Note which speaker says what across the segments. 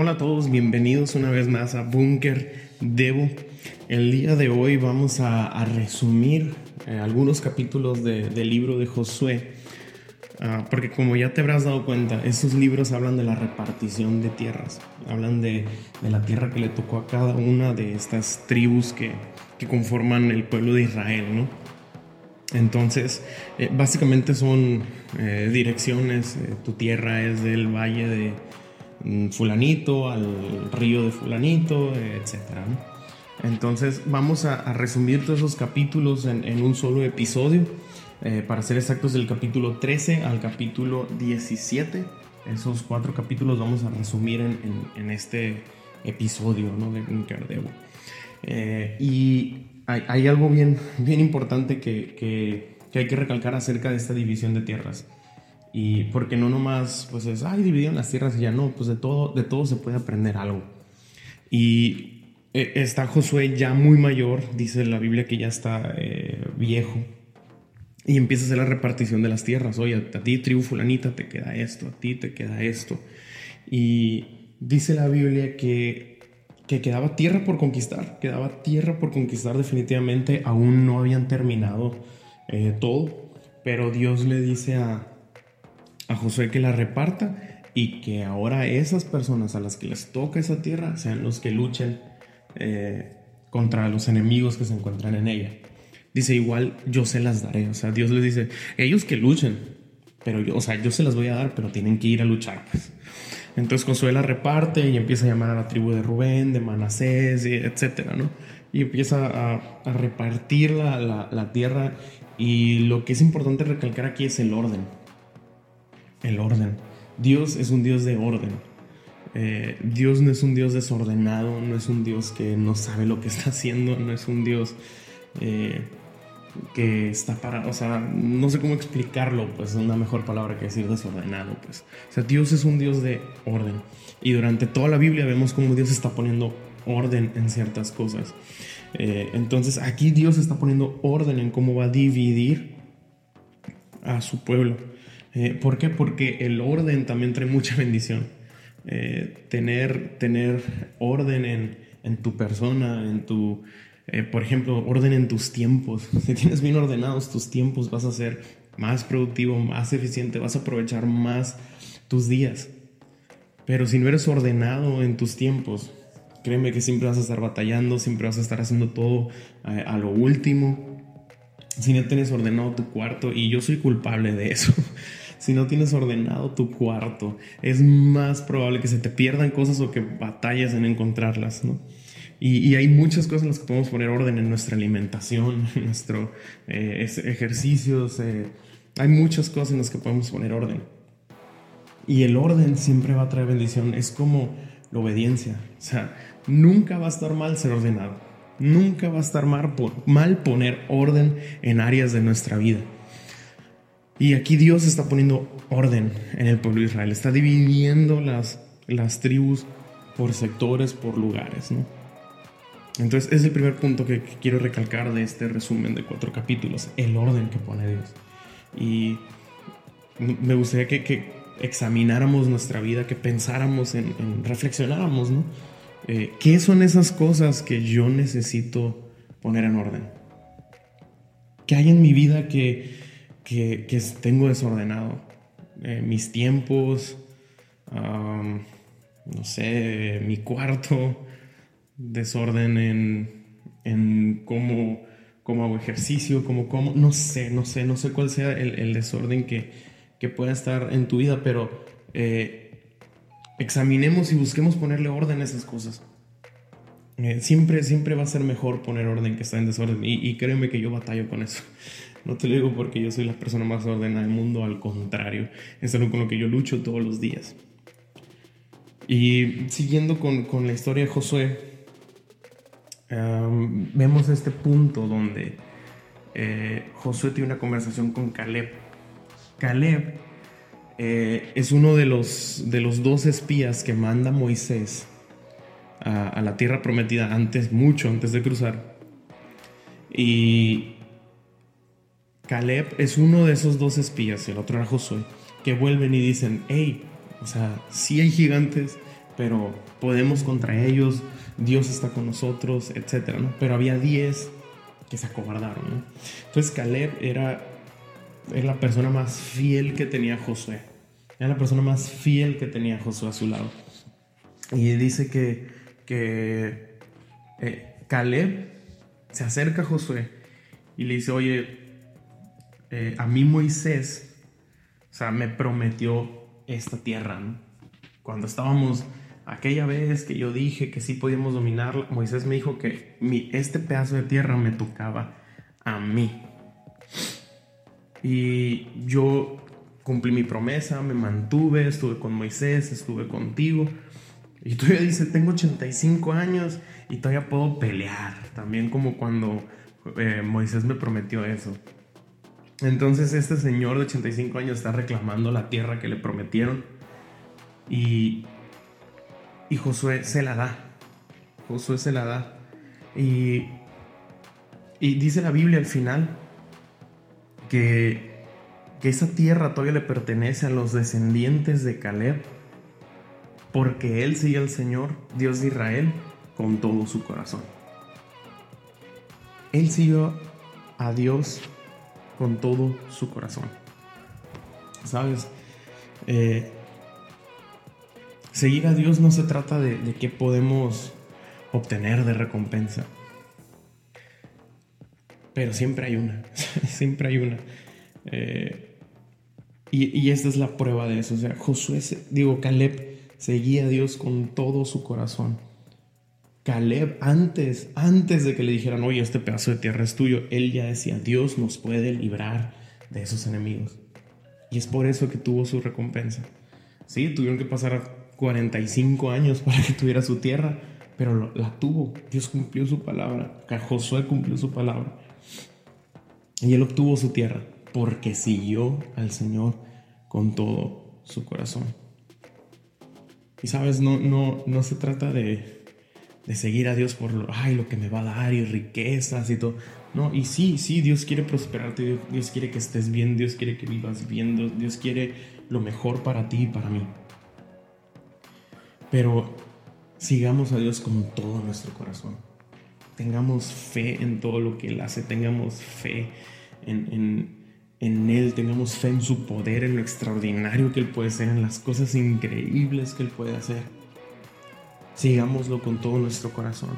Speaker 1: Hola a todos, bienvenidos una vez más a Bunker Devo. El día de hoy vamos a, resumir eh, algunos capítulos del libro de Josué, ah, porque como ya te habrás dado cuenta, esos libros hablan de la repartición de tierras, hablan de, la tierra que le tocó a cada una de estas tribus que, conforman el pueblo de Israel, ¿no? Entonces, eh, básicamente son eh, direcciones, tu tierra es del valle de fulanito al río de fulanito, etcétera. Entonces vamos a, resumir todos esos capítulos en, un solo episodio. Eh, para ser exactos, del capítulo 13 al capítulo 17. Esos cuatro capítulos vamos a resumir en, este episodio ¿no? de Cardebo. Eh, y hay, algo bien, bien importante que hay que recalcar acerca de esta división de tierras. Y porque no nomás, pues es, ay, dividieron las tierras y ya no, pues de todo, de todo se puede aprender algo. Y eh, está Josué ya muy mayor, dice la Biblia que ya está eh, viejo, y empieza a hacer la repartición de las tierras. Oye, a ti, tribu fulanita, te queda esto, a ti te queda esto. Y dice la Biblia que, que quedaba tierra por conquistar, quedaba tierra por conquistar definitivamente, aún no habían terminado eh, todo, pero Dios le dice a, a Josué que la reparta y que ahora esas personas a las que les toca esa tierra sean los que luchen eh, contra los enemigos que se encuentran en ella. Dice, igual yo se las daré. O sea, Dios les dice, ellos que luchen, pero yo, o sea, yo se las voy a dar, pero tienen que ir a luchar. Pues. Entonces Josué la reparte y empieza a llamar a la tribu de Rubén, de Manasés, etcétera, ¿no? Y empieza a, repartir la, la tierra. Y lo que es importante recalcar aquí es el orden el orden. Dios es un Dios de orden. Eh, Dios no es un Dios desordenado, no es un Dios que no sabe lo que está haciendo, no es un Dios eh, que está para, o sea, no sé cómo explicarlo, pues es una mejor palabra que decir desordenado, pues. O sea, Dios es un Dios de orden. Y durante toda la Biblia vemos cómo Dios está poniendo orden en ciertas cosas. Eh, entonces aquí Dios está poniendo orden en cómo va a dividir a su pueblo. Eh, ¿Por qué? Porque el orden también trae mucha bendición. Eh, tener, tener orden en, en, tu persona, en tu, eh, por ejemplo, orden en tus tiempos. Si tienes bien ordenados tus tiempos, vas a ser más productivo, más eficiente, vas a aprovechar más tus días. Pero si no eres ordenado en tus tiempos, créeme que siempre vas a estar batallando, siempre vas a estar haciendo todo a lo último. Si no tienes ordenado tu cuarto, y yo soy culpable de eso. si no tienes ordenado tu cuarto, es más probable que se te pierdan cosas o que batalles en encontrarlas, ¿no? Y, hay muchas cosas en las que podemos poner orden en nuestra alimentación, en nuestros eh, ejercicios, eh, hay muchas cosas en las que podemos poner orden. Y el orden siempre va a traer bendición, es como la obediencia, o sea, nunca va a estar mal ser ordenado, nunca va a estar mal, mal poner orden en áreas de nuestra vida. Y aquí Dios está poniendo orden en el pueblo de Israel, está dividiendo las, las tribus por sectores, por lugares, ¿no? Entonces, es el primer punto que, quiero recalcar de este resumen de cuatro capítulos, el orden que pone Dios. Y me gustaría que, examináramos nuestra vida, que pensáramos en, reflexionáramos, ¿no? Eh, ¿Qué son esas cosas que yo necesito poner en orden? ¿Qué hay en mi vida que, que, tengo desordenado. Eh, mis tiempos, no sé, mi cuarto, desorden en, en cómo, cómo, hago ejercicio, cómo como, no sé, no sé, no sé cuál sea el, desorden que, que, pueda estar en tu vida, pero eh, examinemos y busquemos ponerle orden a esas cosas. Eh, siempre, siempre va a ser mejor poner orden que estar en desorden. Y, y créeme que yo batallo con eso. No te lo digo porque yo soy la persona más ordenada del mundo, al contrario, es algo con lo que yo lucho todos los días. Y siguiendo con, con la historia de Josué, vemos este punto donde eh, Josué tiene una conversación con Caleb. Caleb eh, es uno de los, de los dos espías que manda Moisés a, a la tierra prometida antes, mucho antes de cruzar. Y Caleb es uno de esos dos espías, el otro era Josué, que vuelven y dicen, hey, o sea, sí hay gigantes, pero podemos contra ellos, Dios está con nosotros, etc. ¿no? Pero había 10 que se acobardaron. ¿no? Entonces Caleb era, era la persona más fiel que tenía Josué. Era la persona más fiel que tenía Josué a su lado. Y dice que, que eh, Caleb se acerca a Josué y le dice, oye, eh, a mí Moisés, o sea, me prometió esta tierra. Cuando estábamos aquella vez que yo dije que sí podíamos dominarla, Moisés me dijo que este pedazo de tierra me tocaba a mí. Y yo cumplí mi promesa, me mantuve, estuve con Moisés, estuve contigo. Y todavía dice, tengo 85 años y todavía puedo pelear. También como cuando eh, Moisés me prometió eso. Entonces este señor de 85 años está reclamando la tierra que le prometieron. Y, y Josué se la da. Josué se la da. Y, y dice la Biblia al final que, que esa tierra todavía le pertenece a los descendientes de Caleb. Porque él sigue al Señor, Dios de Israel, con todo su corazón. Él siguió a Dios con todo su corazón. ¿Sabes? Eh, seguir a Dios no se trata de, qué podemos obtener de recompensa. Pero siempre hay una, siempre hay una. Eh, y, y, esta es la prueba de eso. O sea, Josué, digo, Caleb seguía a Dios con todo su corazón. Caleb, antes, antes de que le dijeran, oye, este pedazo de tierra es tuyo, él ya decía, Dios nos puede librar de esos enemigos. Y es por eso que tuvo su recompensa. Sí, tuvieron que pasar 45 años para que tuviera su tierra, pero la tuvo. Dios cumplió su palabra. Josué cumplió su palabra. Y él obtuvo su tierra porque siguió al Señor con todo su corazón. Y sabes, no, no, no se trata de, de seguir a Dios por lo, ay, lo que me va a dar y riquezas y todo. No, y sí, sí, Dios quiere prosperarte, Dios, quiere que estés bien, Dios quiere que vivas bien, Dios quiere lo mejor para ti y para mí. Pero sigamos a Dios con todo nuestro corazón. Tengamos fe en todo lo que Él hace, tengamos fe en, en Él, tengamos fe en su poder, en lo extraordinario que Él puede hacer, en las cosas increíbles que Él puede hacer sigámoslo con todo nuestro corazón.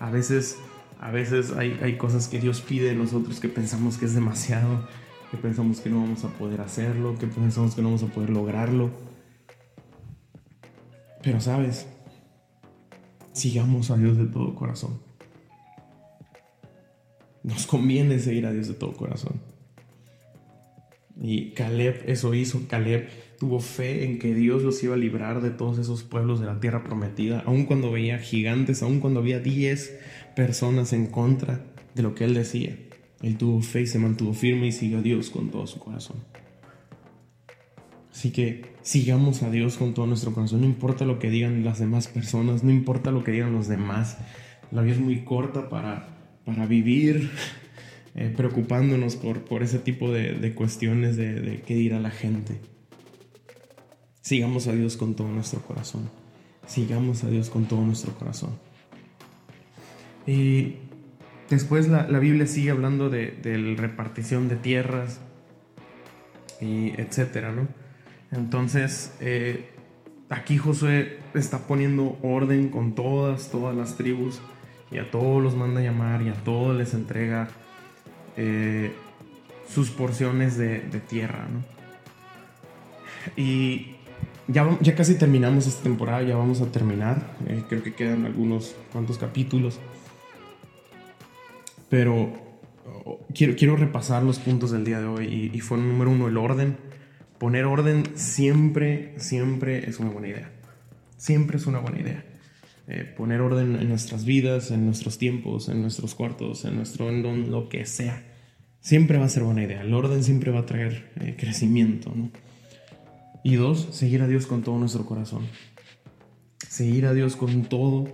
Speaker 1: A veces, a veces hay, hay cosas que Dios pide de nosotros que pensamos que es demasiado, que pensamos que no vamos a poder hacerlo, que pensamos que no vamos a poder lograrlo. Pero sabes, sigamos a Dios de todo corazón. Nos conviene seguir a Dios de todo corazón. Y Caleb eso hizo. Caleb tuvo fe en que Dios los iba a librar de todos esos pueblos de la tierra prometida, aun cuando veía gigantes, aun cuando había 10 personas en contra de lo que él decía. Él tuvo fe y se mantuvo firme y siguió a Dios con todo su corazón. Así que sigamos a Dios con todo nuestro corazón. No importa lo que digan las demás personas, no importa lo que digan los demás. La vida es muy corta para, para vivir eh, preocupándonos por, por ese tipo de, cuestiones de, de qué dirá la gente. Sigamos a Dios con todo nuestro corazón. Sigamos a Dios con todo nuestro corazón. Y después la, Biblia sigue hablando de, la repartición de tierras y etcétera, ¿no? Entonces, eh, aquí Josué está poniendo orden con todas, todas las tribus y a todos los manda a llamar y a todos les entrega eh, sus porciones de, tierra, ¿no? Y ya, ya, casi terminamos esta temporada, ya vamos a terminar. Eh, creo que quedan algunos cuantos capítulos. Pero oh, quiero, quiero repasar los puntos del día de hoy. Y, fue número uno, el orden. Poner orden siempre, siempre es una buena idea. Siempre es una buena idea. Eh, poner orden en nuestras vidas, en nuestros tiempos, en nuestros cuartos, en nuestro en lo que sea. Siempre va a ser buena idea. El orden siempre va a traer eh, crecimiento. Y dos, seguir a Dios con todo nuestro corazón. Seguir a Dios con todo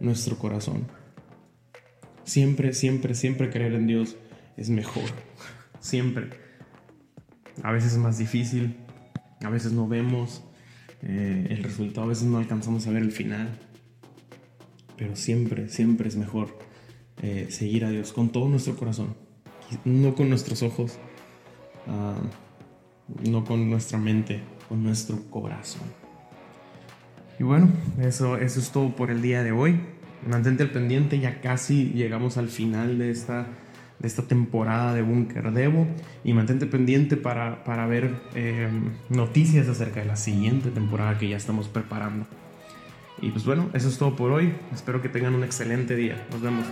Speaker 1: nuestro corazón. Siempre, siempre, siempre creer en Dios es mejor. Siempre. A veces es más difícil, a veces no vemos, eh, el resultado a veces no alcanzamos a ver el final, pero siempre, siempre es mejor eh, seguir a Dios con todo nuestro corazón, no con nuestros ojos, ah, no con nuestra mente, con nuestro corazón. Y bueno, eso, eso es todo por el día de hoy. Mantente al pendiente, ya casi llegamos al final de esta, de esta temporada de Bunker Devo y mantente pendiente para, para ver eh, noticias acerca de la siguiente temporada que ya estamos preparando. Y pues bueno, eso es todo por hoy. Espero que tengan un excelente día. Nos vemos.